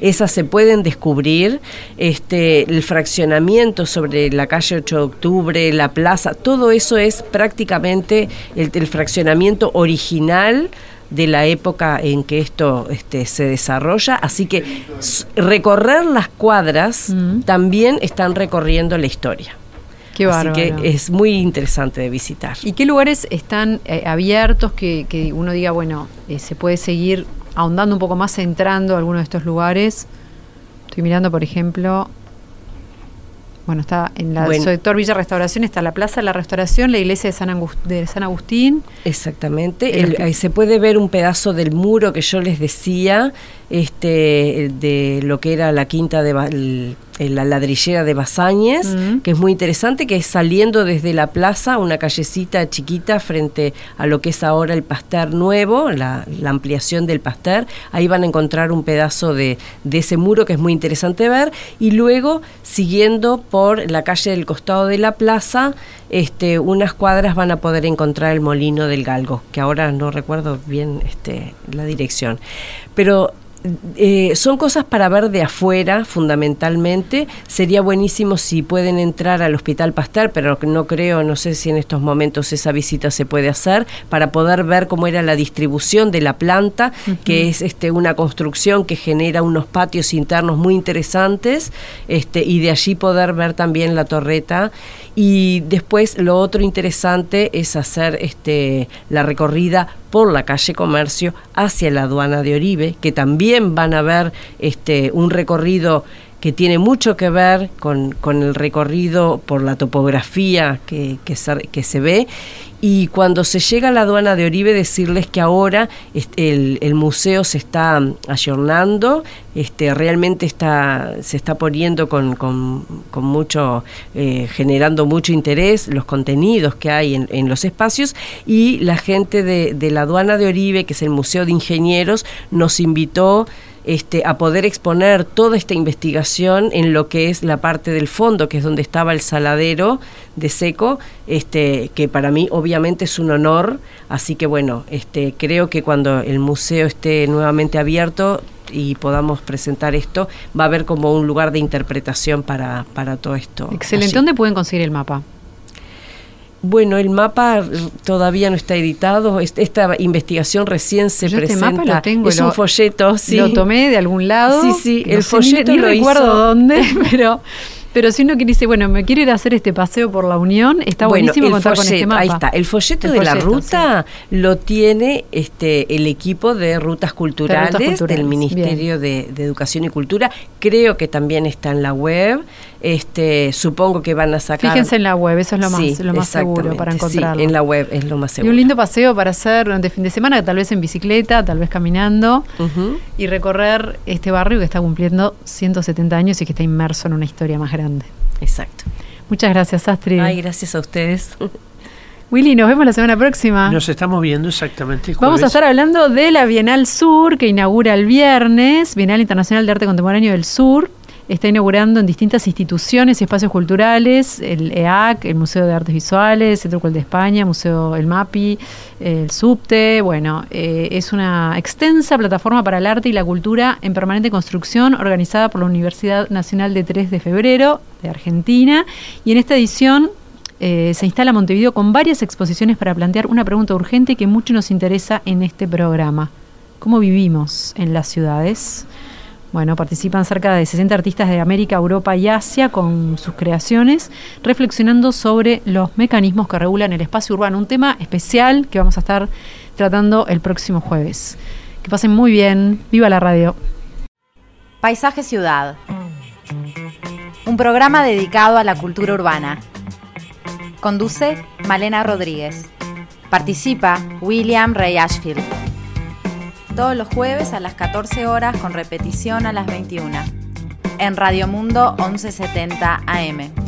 Esas se pueden descubrir, este, el fraccionamiento sobre la calle 8 de octubre, la plaza, todo eso es prácticamente el, el fraccionamiento original de la época en que esto este, se desarrolla, así que recorrer las cuadras mm. también están recorriendo la historia. Qué Así que es muy interesante de visitar. ¿Y qué lugares están eh, abiertos que, que, uno diga, bueno, eh, se puede seguir ahondando un poco más, entrando a alguno de estos lugares? Estoy mirando, por ejemplo, bueno, está en el sector Villa Restauración, está la Plaza de la Restauración, la iglesia de San, de San Agustín. Exactamente. ahí se puede ver un pedazo del muro que yo les decía, este, de lo que era la quinta de la ladrillera de Basáñez, que es muy interesante, que es saliendo desde la plaza, una callecita chiquita frente a lo que es ahora el Pasteur Nuevo, la, ampliación del Pasteur. Ahí van a encontrar un pedazo de, de, ese muro que es muy interesante ver. Y luego, siguiendo por la calle del costado de la plaza, este, unas cuadras van a poder encontrar el molino del Galgo, que ahora no recuerdo bien este, la dirección. Pero eh, son cosas para ver de afuera, fundamentalmente. Sería buenísimo si pueden entrar al Hospital Pasteur, pero no creo, no sé si en estos momentos esa visita se puede hacer, para poder ver cómo era la distribución de la planta, que es este, una construcción que genera unos patios internos muy interesantes, este, y de allí poder ver también la torreta. Y después lo otro interesante es hacer este, la recorrida por la calle Comercio hacia la aduana de Oribe, que también van a ver este, un recorrido que tiene mucho que ver con, el recorrido por la topografía que, que, se, ve. Y cuando se llega a la aduana de Oribe, decirles que ahora el, el museo se está ayornando, este, realmente está, se está poniendo con, con, mucho, eh, generando mucho interés, los contenidos que hay en, en los espacios, y la gente de, de la aduana de Oribe, que es el Museo de Ingenieros, nos invitó este, a poder exponer toda esta investigación en lo que es la parte del fondo, que es donde estaba el saladero de seco, este, que para mí obviamente es un honor, así que bueno, este, creo que cuando el museo esté nuevamente abierto y podamos presentar esto, va a haber como un lugar de interpretación para, para todo esto. Excelente. ¿Dónde pueden conseguir el mapa? Bueno, el mapa todavía no está editado. Esta investigación recién se presenta. Este mapa lo tengo, es un folleto, sí. Lo tomé de algún lado. Sí, sí, el folleto ni, lo recuerdo dónde, pero pero si uno que dice, bueno, me quiere ir a hacer este paseo por la Unión, está buenísimo contar con este mapa. Ahí está. El folleto de la ruta lo tiene este el equipo de rutas culturales, del Ministerio de, Educación y Cultura. Creo que también está en la web. Este, supongo que van a sacar. Fíjense en la web, eso es lo más, lo más seguro para encontrarlo. Sí, en la web es lo más seguro. Y un lindo paseo para hacer durante fin de semana, tal vez en bicicleta, tal vez caminando, y recorrer este barrio que está cumpliendo 170 años y que está inmerso en una historia más grande. Exacto. Muchas gracias, Astrid. Ay, gracias a ustedes. Willy, nos vemos la semana próxima. Nos estamos viendo exactamente. Vamos a estar hablando de la Bienal Sur que inaugura el viernes, Bienal Internacional de Arte Contemporáneo del Sur está inaugurando en distintas instituciones y espacios culturales, el EAC, el Museo de Artes Visuales, Centro Cultural de España, Museo El MAPI, el SUBTE, bueno, eh, es una extensa plataforma para el arte y la cultura en permanente construcción organizada por la Universidad Nacional de 3 de Febrero de Argentina y en esta edición eh, se instala Montevideo con varias exposiciones para plantear una pregunta urgente que mucho nos interesa en este programa. cómo vivimos en las ciudades. Bueno, participan cerca de 60 artistas de América, Europa y Asia con sus creaciones, reflexionando sobre los mecanismos que regulan el espacio urbano, un tema especial que vamos a estar tratando el próximo jueves. Que pasen muy bien, viva la radio. Paisaje Ciudad. Un programa dedicado a la cultura urbana. Conduce Malena Rodríguez. Participa William Ray Ashfield. Todos los jueves a las 14 horas con repetición a las 21. En Radio Mundo 1170 AM.